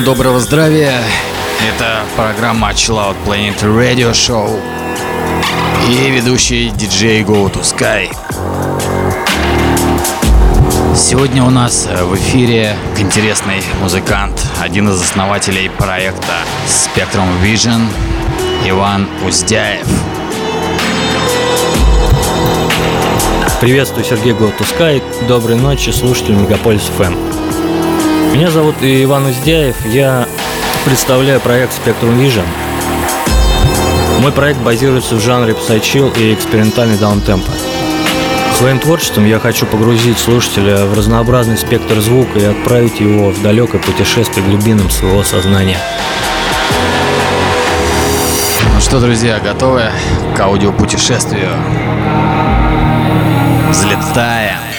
Всем доброго здравия. Это программа Chill Out Planet Radio Show. И ведущий диджей Go to Sky. Сегодня у нас в эфире интересный музыкант, один из основателей проекта Spectrum Vision, Иван Уздяев. Приветствую, Сергей Голтускай. Доброй ночи, слушатели Мегаполис ФМ. Меня зовут Иван Уздяев. Я представляю проект Spectrum Vision. Мой проект базируется в жанре psychill и экспериментальный даунтемпо. Своим творчеством я хочу погрузить слушателя в разнообразный спектр звука и отправить его в далекое путешествие глубинам своего сознания. Ну что, друзья, готовы к аудиопутешествию? Взлетаем!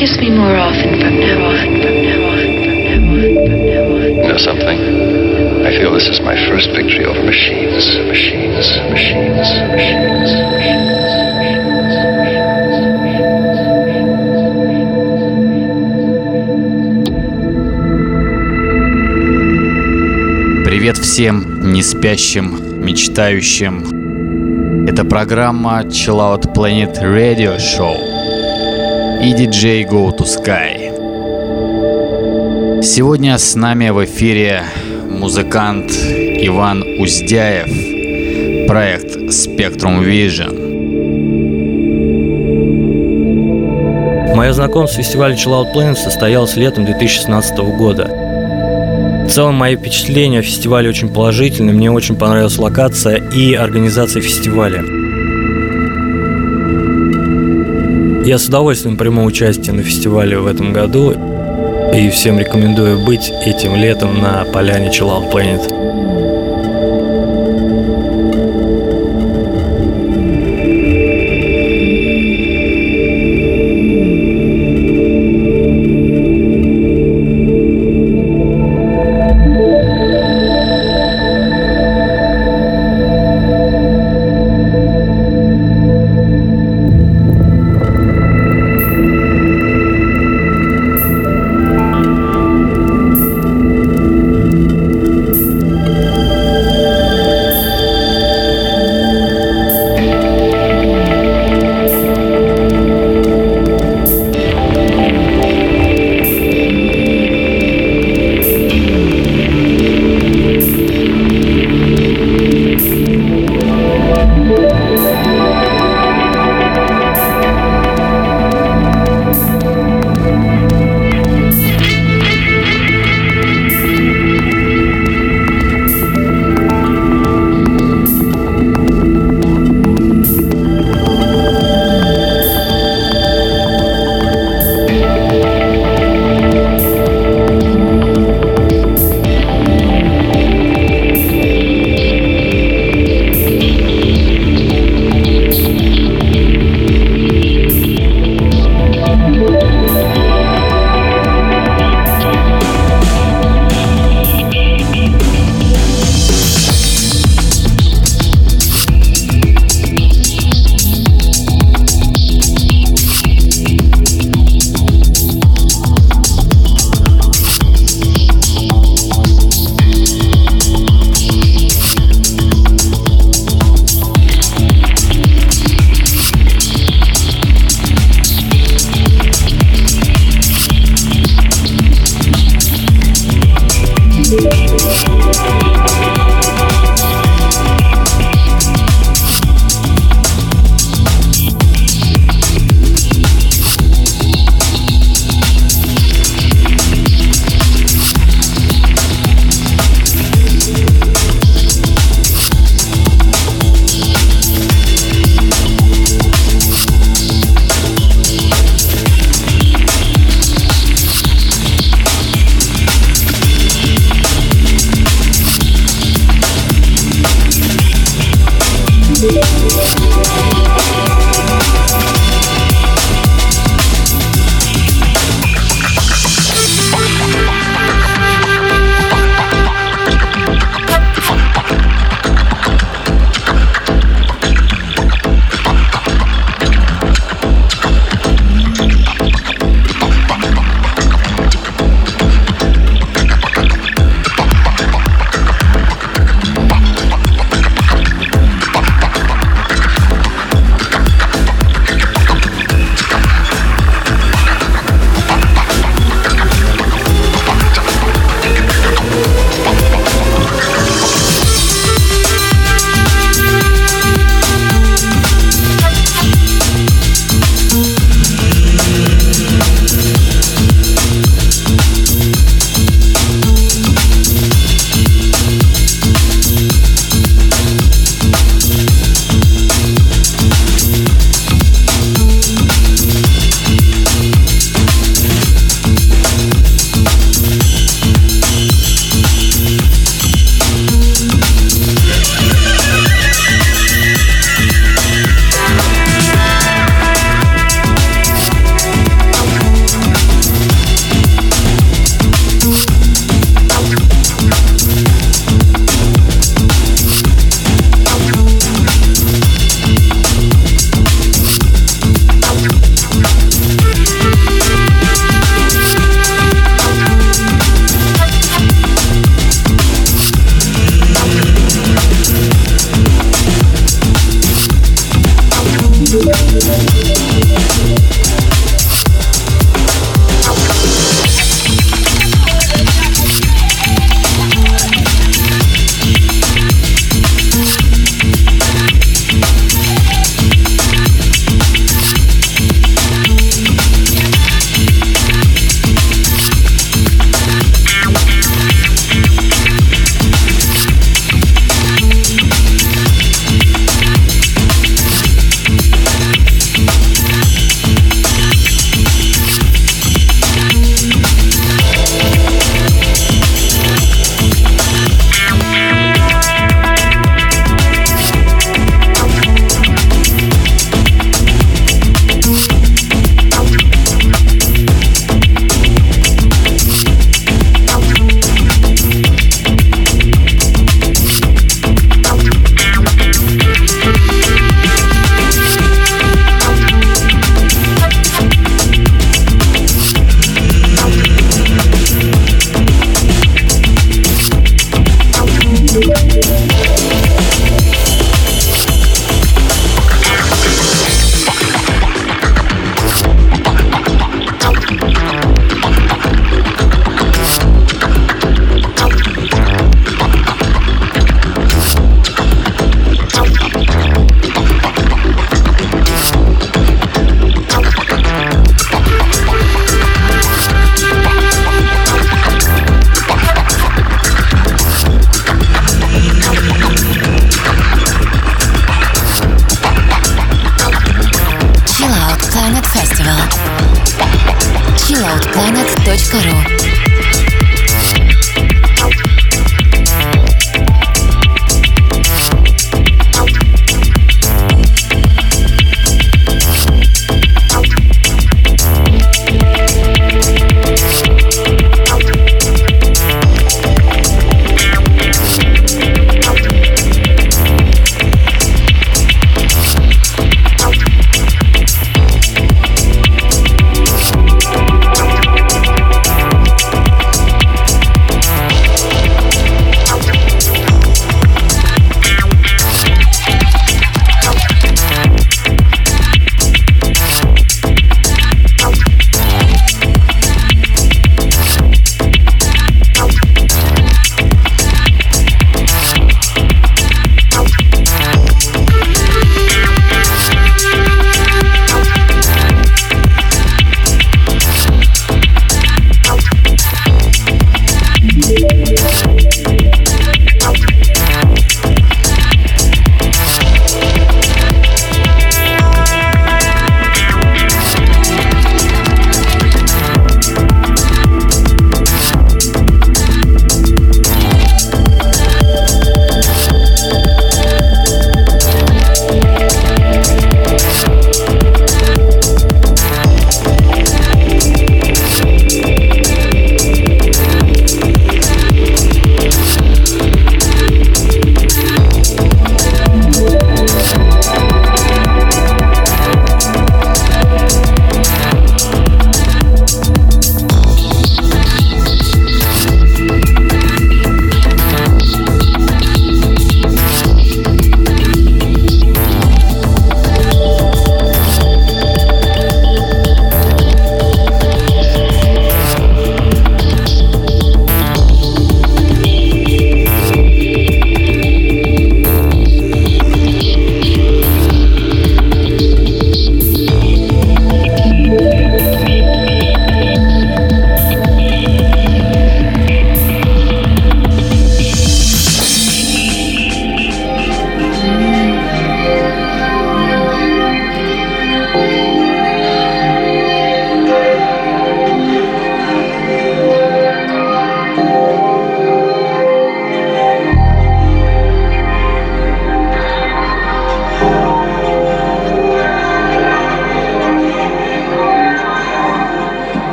kiss me more often from now on, from now on, from now on, from now on. You know something? I feel this is my first victory over machines, machines, machines, machines, Привет всем не спящим, мечтающим. Это программа Chill Out Planet Radio Show и диджей Go to Sky. Сегодня с нами в эфире музыкант Иван Уздяев, проект Spectrum Vision. Мое знакомство с фестивалем Chill Out Planet состоялось летом 2016 года. В целом, мои впечатления о фестивале очень положительные. Мне очень понравилась локация и организация фестиваля. Я с удовольствием приму участие на фестивале в этом году и всем рекомендую быть этим летом на поляне Chill Out Planet.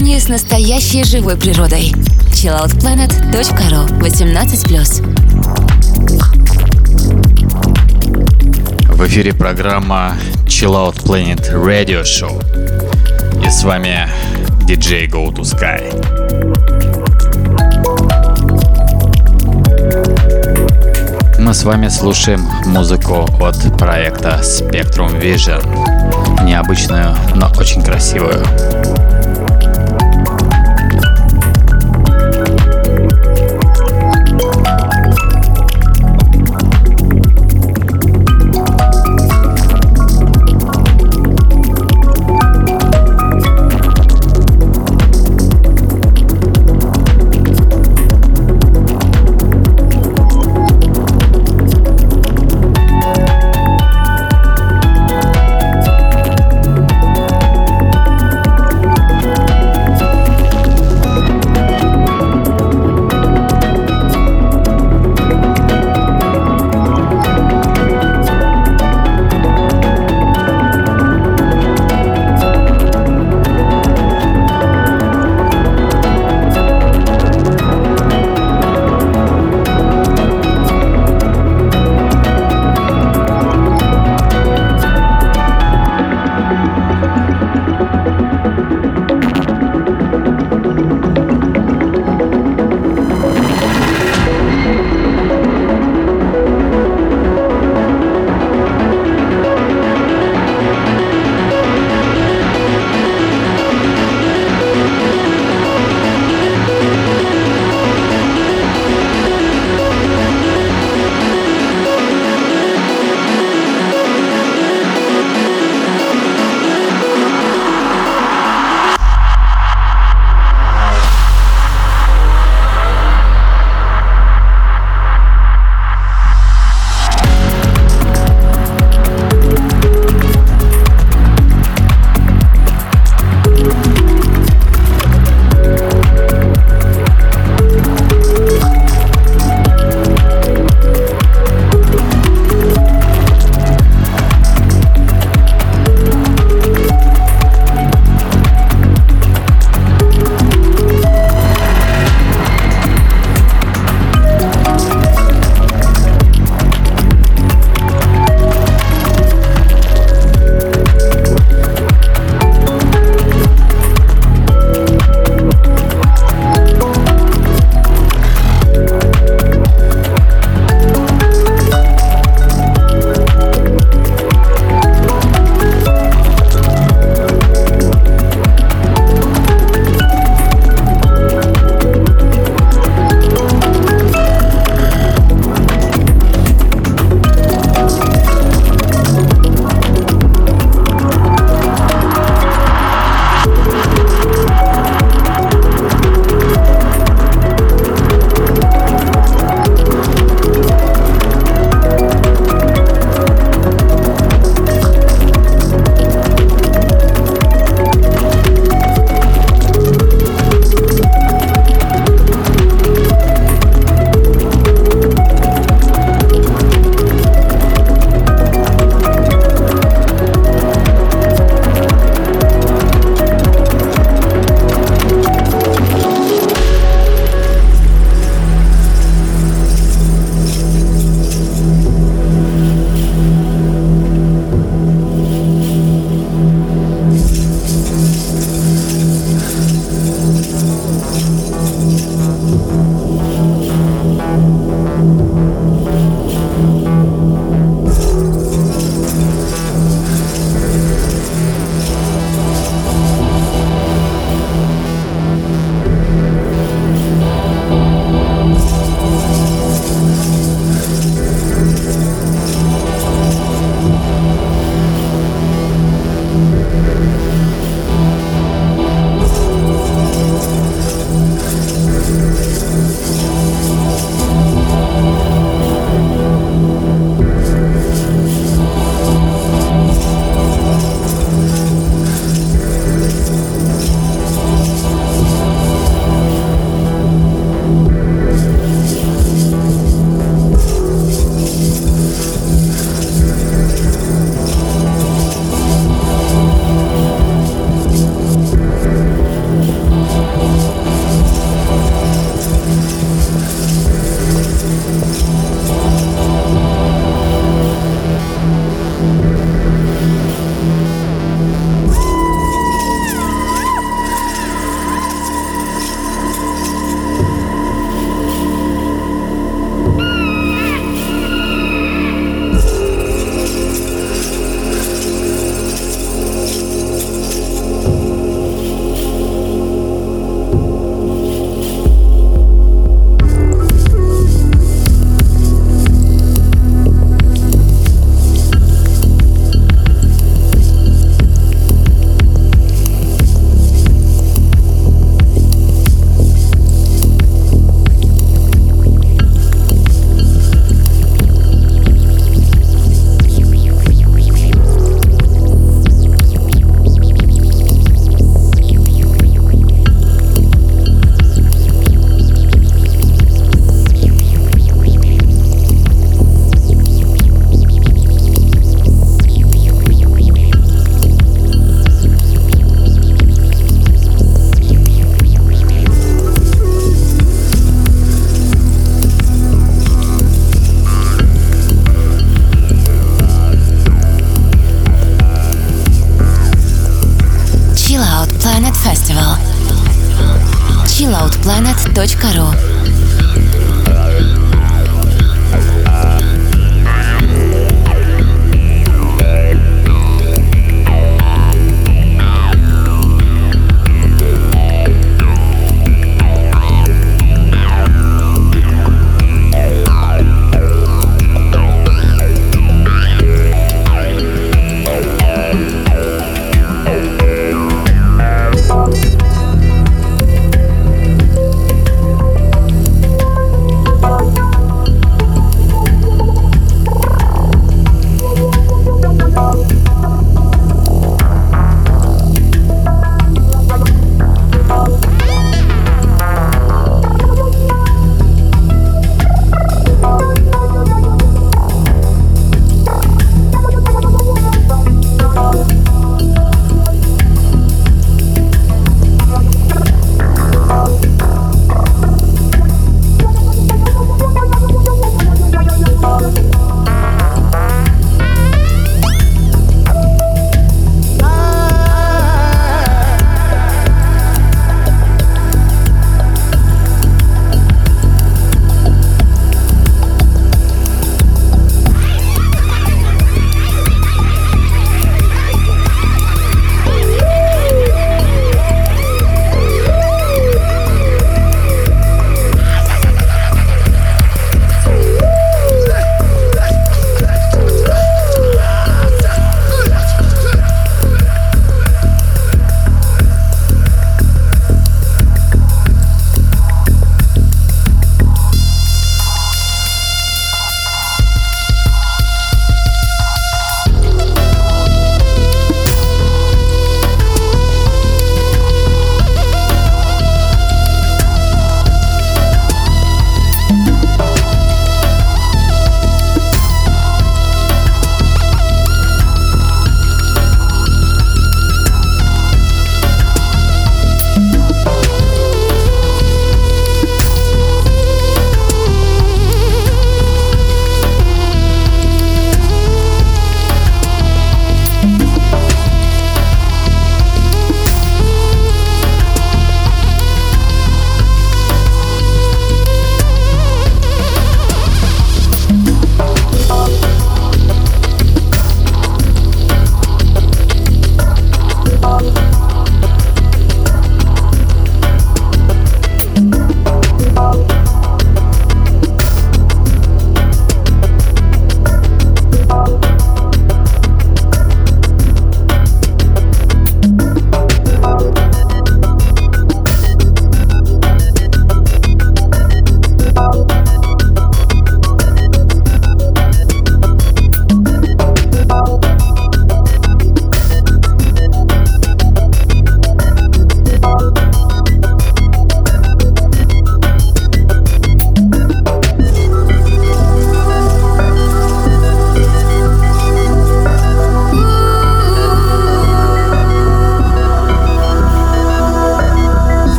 Сочетании с настоящей живой природой. chilloutplanet.ru 18+. В эфире программа Chill Out Planet Radio Show. И с вами диджей Go to Sky. Мы с вами слушаем музыку от проекта Spectrum Vision. Необычную, но очень красивую.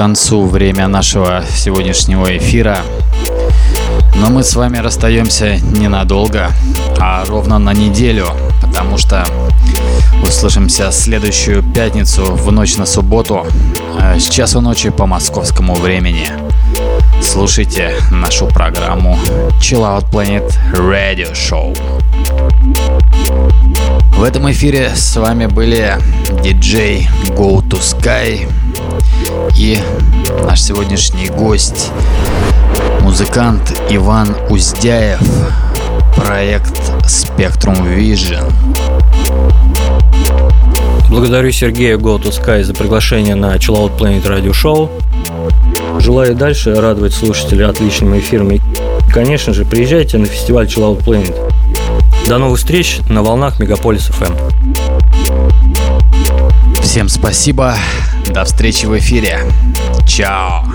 Концу время нашего сегодняшнего эфира. Но мы с вами расстаемся ненадолго, а ровно на неделю, потому что услышимся следующую пятницу в ночь на субботу э, с часу ночи по московскому времени. Слушайте нашу программу Chill Out Planet Radio Show. В этом эфире с вами были диджей Go to Sky и наш сегодняшний гость, музыкант Иван Уздяев, проект Spectrum Vision. Благодарю Сергея Go to Sky за приглашение на Chill Out Planet Radio Show. Желаю дальше радовать слушателей отличными эфирами. Конечно же, приезжайте на фестиваль Chill Out Planet. До новых встреч на волнах Мегаполис FM. Всем спасибо. До встречи в эфире. Чао.